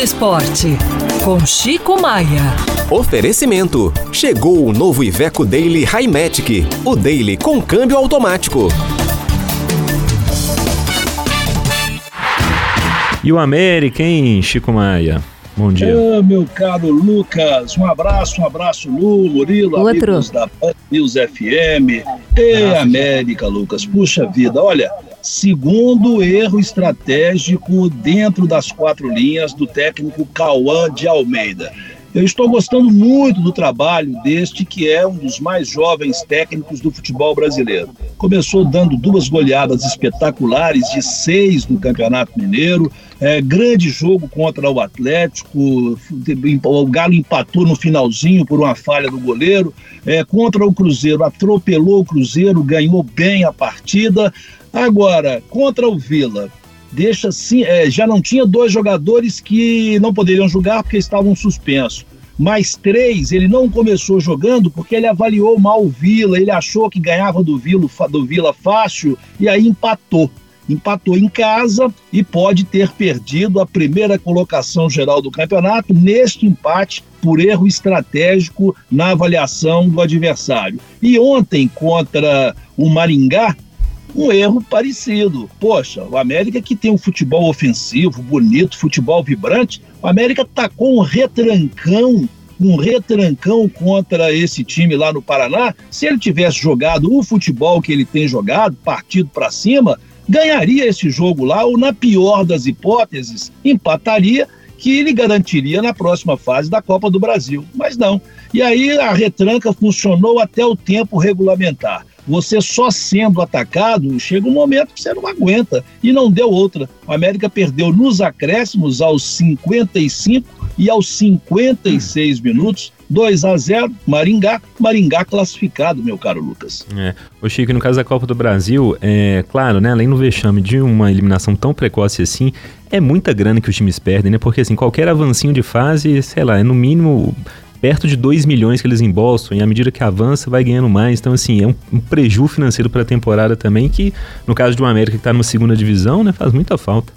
Esporte, com Chico Maia. Oferecimento. Chegou o novo Iveco Daily Highmatic. O Daily com câmbio automático. E o América, hein, Chico Maia? Bom dia. Ah, meu caro Lucas, um abraço, um abraço, Lu, Murilo, Outro. amigos da Band News FM. E América, Lucas, puxa vida, olha, segundo erro estratégico dentro das quatro linhas do técnico Cauã de Almeida. Eu estou gostando muito do trabalho deste que é um dos mais jovens técnicos do futebol brasileiro. Começou dando duas goleadas espetaculares de seis no Campeonato Mineiro, é, grande jogo contra o Atlético, o Galo empatou no finalzinho por uma falha do goleiro, é, contra o Cruzeiro, atropelou o Cruzeiro, ganhou bem a partida. Agora, contra o Vila, deixa assim, é, já não tinha dois jogadores que não poderiam jogar porque estavam suspensos. Mais três, ele não começou jogando porque ele avaliou mal o Vila, ele achou que ganhava do Vila, do Vila fácil e aí empatou. Empatou em casa e pode ter perdido a primeira colocação geral do campeonato neste empate por erro estratégico na avaliação do adversário. E ontem, contra o Maringá, um erro parecido. Poxa, o América que tem um futebol ofensivo, bonito, futebol vibrante, o América tacou um retrancão, um retrancão contra esse time lá no Paraná. Se ele tivesse jogado o futebol que ele tem jogado, partido para cima, ganharia esse jogo lá ou na pior das hipóteses, empataria que ele garantiria na próxima fase da Copa do Brasil. Mas não. E aí a retranca funcionou até o tempo regulamentar você só sendo atacado, chega um momento que você não aguenta. E não deu outra. O América perdeu nos acréscimos aos 55 e aos 56 minutos. 2 a 0 Maringá, Maringá classificado, meu caro Lucas. É. O Chico, no caso da Copa do Brasil, é claro, né, além do vexame de uma eliminação tão precoce assim, é muita grana que os times perdem, né? Porque assim, qualquer avancinho de fase, sei lá, é no mínimo perto de 2 milhões que eles embolsam e à medida que avança vai ganhando mais. Então, assim, é um, um prejuízo financeiro para a temporada também que, no caso de uma América que está numa segunda divisão, né, faz muita falta.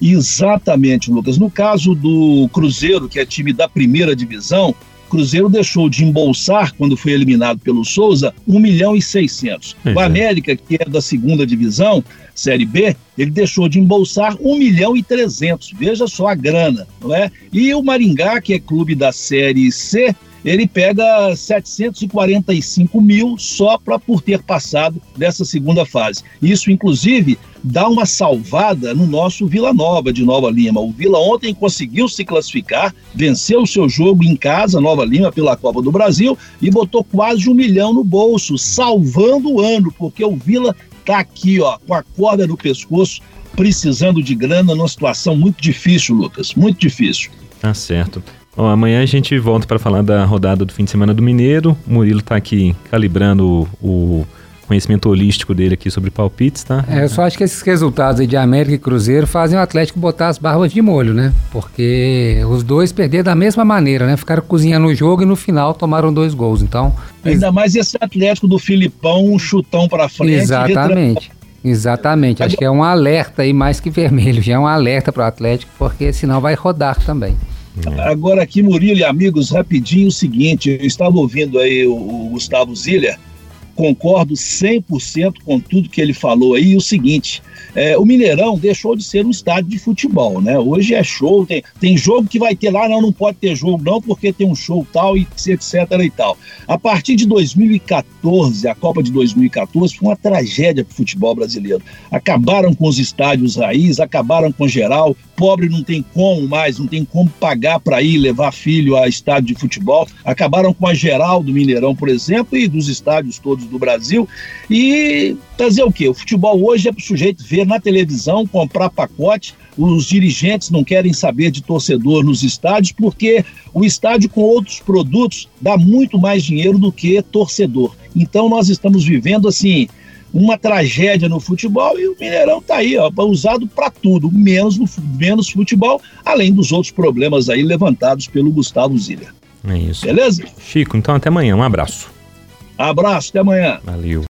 Exatamente, Lucas. No caso do Cruzeiro, que é time da primeira divisão, Cruzeiro deixou de embolsar, quando foi eliminado pelo Souza, 1 milhão e 600. O América, que é da segunda divisão, Série B, ele deixou de embolsar 1 milhão e 300. Veja só a grana, não é? E o Maringá, que é clube da Série C, ele pega 745 mil só para por ter passado dessa segunda fase. Isso, inclusive, dá uma salvada no nosso Vila Nova de Nova Lima. O Vila ontem conseguiu se classificar, venceu o seu jogo em casa, Nova Lima, pela Copa do Brasil, e botou quase um milhão no bolso, salvando o ano, porque o Vila tá aqui, ó, com a corda no pescoço, precisando de grana numa situação muito difícil, Lucas, muito difícil. Tá certo. Bom, amanhã a gente volta para falar da rodada do fim de semana do Mineiro. O Murilo está aqui calibrando o, conhecimento holístico dele aqui sobre palpites, tá? É, eu só acho que esses resultados aí de América e Cruzeiro fazem o Atlético botar as barbas de molho, né? Porque os dois perderam da mesma maneira, né? Ficaram cozinhando o jogo e no final tomaram dois gols. Então. Ainda mais esse Atlético do Filipão, um chutão para frente. Exatamente. Exatamente. Acho que é um alerta aí mais que vermelho. Já é um alerta para o Atlético, porque senão vai rodar também. Agora aqui, Murilo e amigos, rapidinho o seguinte, eu estava ouvindo aí o, o Gustavo Ziller, concordo 100% com tudo que ele falou aí. E o seguinte, é, o Mineirão deixou de ser um estádio de futebol, né? Hoje é show, tem, tem jogo que vai ter lá, não, não pode ter jogo não, porque tem um show tal e etc e tal. A partir de 2014, a Copa de 2014 foi uma tragédia para o futebol brasileiro. Acabaram com os estádios raiz, acabaram com geral, pobre não tem como mais, não tem como pagar para ir levar filho a estádio de futebol. Acabaram com a geral do Mineirão, por exemplo, e dos estádios todos do Brasil. E fazer o quê? O futebol hoje é para o sujeito ver na televisão, comprar pacote. Os dirigentes não querem saber de torcedor nos estádios, porque o estádio com outros produtos dá muito mais dinheiro do que torcedor. Então nós estamos vivendo assim uma tragédia no futebol e o Mineirão está aí, ó, usado para tudo, menos, no, menos futebol, além dos outros problemas aí levantados pelo Gustavo Ziller. É isso. Beleza? Chico, então até amanhã. Um abraço. Abraço, até amanhã. Valeu.